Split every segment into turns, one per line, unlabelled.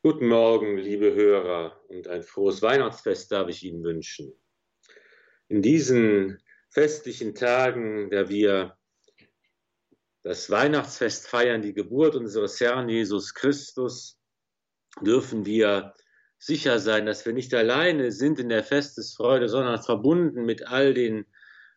Guten Morgen, liebe Hörer, und ein frohes Weihnachtsfest darf ich Ihnen wünschen. In diesen festlichen Tagen, da wir das Weihnachtsfest feiern, die Geburt unseres Herrn Jesus Christus, dürfen wir sicher sein, dass wir nicht alleine sind in der Festesfreude, sondern verbunden mit all den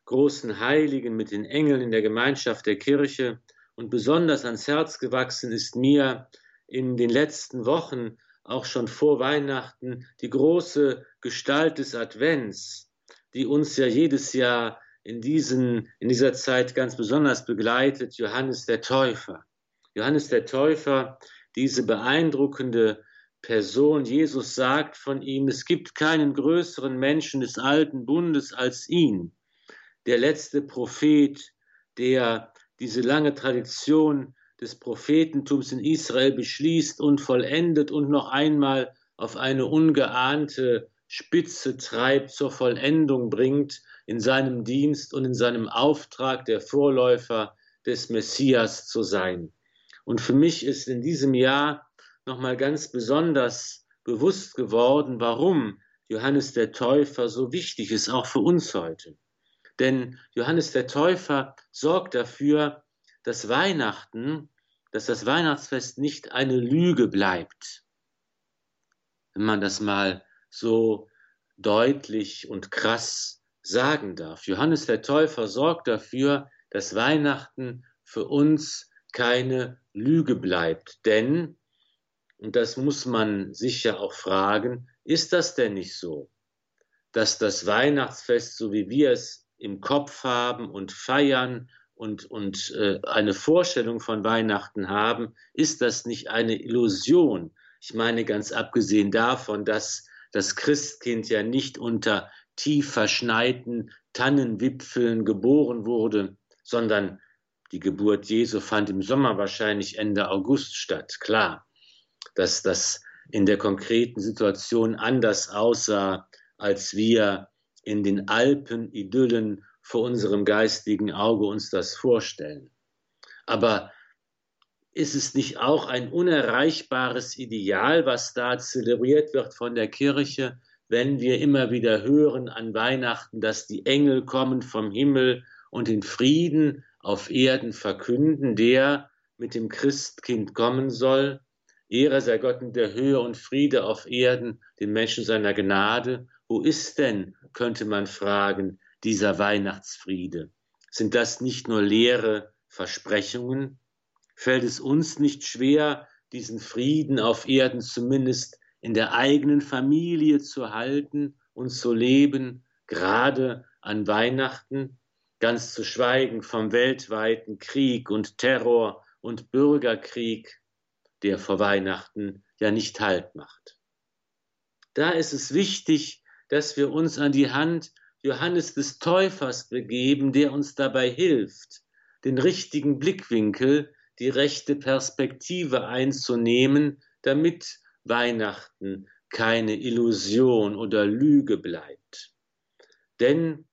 großen Heiligen, mit den Engeln in der Gemeinschaft der Kirche. Und besonders ans Herz gewachsen ist mir in den letzten Wochen, auch schon vor Weihnachten, die große Gestalt des Advents, die uns ja jedes Jahr in, diesen, in dieser Zeit ganz besonders begleitet, Johannes der Täufer. Johannes der Täufer, diese beeindruckende Person. Jesus sagt von ihm, es gibt keinen größeren Menschen des alten Bundes als ihn. Der letzte Prophet, der diese lange Tradition des Prophetentums in Israel beschließt und vollendet und noch einmal auf eine ungeahnte Spitze treibt, zur Vollendung bringt in seinem Dienst und in seinem Auftrag der Vorläufer des Messias zu sein. Und für mich ist in diesem Jahr nochmal ganz besonders bewusst geworden, warum Johannes der Täufer so wichtig ist, auch für uns heute. Denn Johannes der Täufer sorgt dafür, dass Weihnachten, dass das Weihnachtsfest nicht eine Lüge bleibt. Wenn man das mal so deutlich und krass sagen darf. Johannes der Täufer sorgt dafür, dass Weihnachten für uns keine Lüge bleibt. Denn und das muss man sich ja auch fragen, ist das denn nicht so, dass das Weihnachtsfest, so wie wir es im Kopf haben und feiern und, und äh, eine Vorstellung von Weihnachten haben, ist das nicht eine Illusion? Ich meine ganz abgesehen davon, dass das Christkind ja nicht unter tief verschneiten Tannenwipfeln geboren wurde, sondern die Geburt Jesu fand im Sommer wahrscheinlich Ende August statt, klar dass das in der konkreten Situation anders aussah, als wir in den Alpenidyllen vor unserem geistigen Auge uns das vorstellen. Aber ist es nicht auch ein unerreichbares Ideal, was da zelebriert wird von der Kirche, wenn wir immer wieder hören an Weihnachten, dass die Engel kommen vom Himmel und den Frieden auf Erden verkünden, der mit dem Christkind kommen soll? Ehre sei Gott in der Höhe und Friede auf Erden, den Menschen seiner Gnade. Wo ist denn, könnte man fragen, dieser Weihnachtsfriede? Sind das nicht nur leere Versprechungen? Fällt es uns nicht schwer, diesen Frieden auf Erden zumindest in der eigenen Familie zu halten und zu leben, gerade an Weihnachten, ganz zu schweigen vom weltweiten Krieg und Terror und Bürgerkrieg, der vor Weihnachten ja nicht Halt macht. Da ist es wichtig, dass wir uns an die Hand Johannes des Täufers begeben, der uns dabei hilft, den richtigen Blickwinkel, die rechte Perspektive einzunehmen, damit Weihnachten keine Illusion oder Lüge bleibt. Denn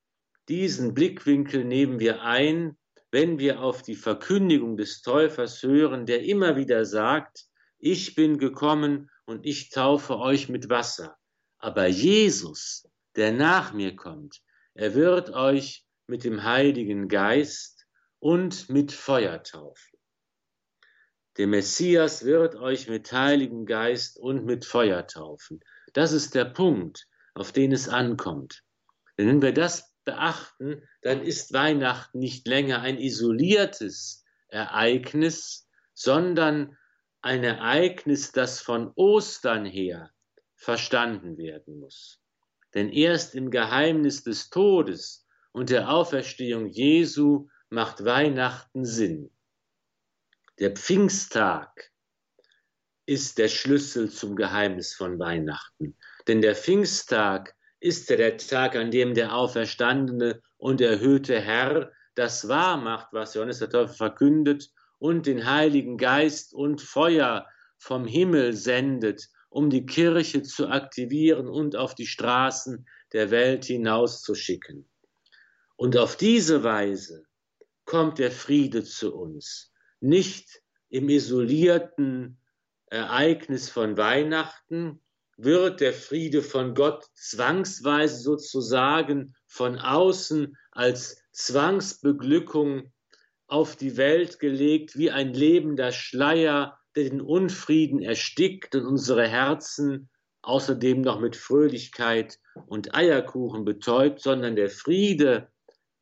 diesen Blickwinkel nehmen wir ein, wenn wir auf die Verkündigung des Täufers hören, der immer wieder sagt, ich bin gekommen und ich taufe euch mit Wasser. Aber Jesus, der nach mir kommt, er wird euch mit dem Heiligen Geist und mit Feuer taufen. Der Messias wird euch mit Heiligen Geist und mit Feuer taufen. Das ist der Punkt, auf den es ankommt. Denn wenn wir das beachten, dann ist Weihnachten nicht länger ein isoliertes Ereignis, sondern ein Ereignis, das von Ostern her verstanden werden muss. Denn erst im Geheimnis des Todes und der Auferstehung Jesu macht Weihnachten Sinn. Der Pfingsttag ist der Schlüssel zum Geheimnis von Weihnachten. Denn der Pfingsttag ist ja der Tag, an dem der auferstandene und erhöhte Herr das wahr macht, was Johannes der Täufer verkündet und den Heiligen Geist und Feuer vom Himmel sendet, um die Kirche zu aktivieren und auf die Straßen der Welt hinauszuschicken. Und auf diese Weise kommt der Friede zu uns, nicht im isolierten Ereignis von Weihnachten wird der Friede von Gott zwangsweise sozusagen von außen als Zwangsbeglückung auf die Welt gelegt, wie ein lebender Schleier, der den Unfrieden erstickt und unsere Herzen außerdem noch mit Fröhlichkeit und Eierkuchen betäubt, sondern der Friede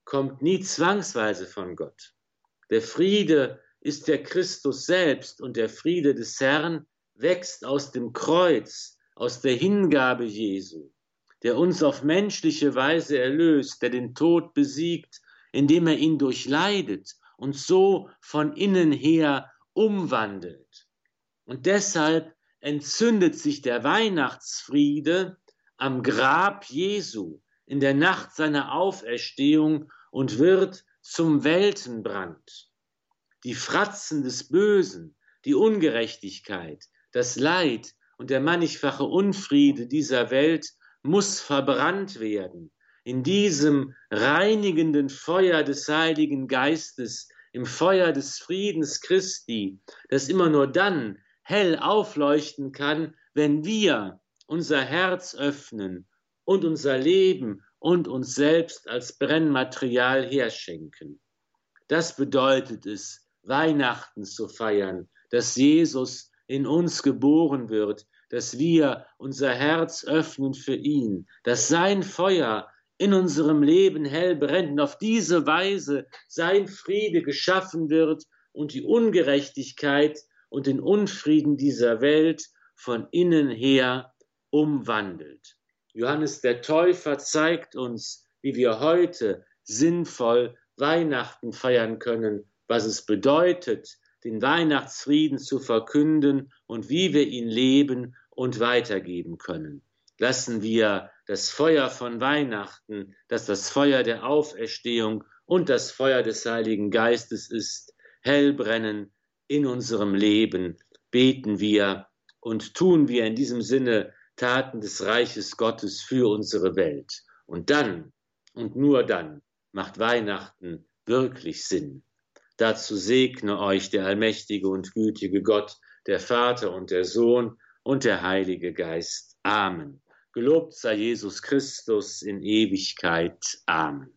kommt nie zwangsweise von Gott. Der Friede ist der Christus selbst und der Friede des Herrn wächst aus dem Kreuz, aus der Hingabe Jesu, der uns auf menschliche Weise erlöst, der den Tod besiegt, indem er ihn durchleidet und so von innen her umwandelt. Und deshalb entzündet sich der Weihnachtsfriede am Grab Jesu in der Nacht seiner Auferstehung und wird zum Weltenbrand. Die Fratzen des Bösen, die Ungerechtigkeit, das Leid und der mannigfache Unfriede dieser Welt muss verbrannt werden in diesem reinigenden Feuer des Heiligen Geistes, im Feuer des Friedens Christi, das immer nur dann hell aufleuchten kann, wenn wir unser Herz öffnen und unser Leben und uns selbst als Brennmaterial herschenken. Das bedeutet es, Weihnachten zu feiern, dass Jesus in uns geboren wird, dass wir unser Herz öffnen für ihn, dass sein Feuer in unserem Leben hell brennt und auf diese Weise sein Friede geschaffen wird und die Ungerechtigkeit und den Unfrieden dieser Welt von innen her umwandelt. Johannes der Täufer zeigt uns, wie wir heute sinnvoll Weihnachten feiern können, was es bedeutet, den Weihnachtsfrieden zu verkünden und wie wir ihn leben und weitergeben können. Lassen wir das Feuer von Weihnachten, das das Feuer der Auferstehung und das Feuer des Heiligen Geistes ist, hell brennen in unserem Leben. Beten wir und tun wir in diesem Sinne Taten des Reiches Gottes für unsere Welt. Und dann und nur dann macht Weihnachten wirklich Sinn. Dazu segne euch der allmächtige und gütige Gott, der Vater und der Sohn und der Heilige Geist. Amen. Gelobt sei Jesus Christus in Ewigkeit. Amen.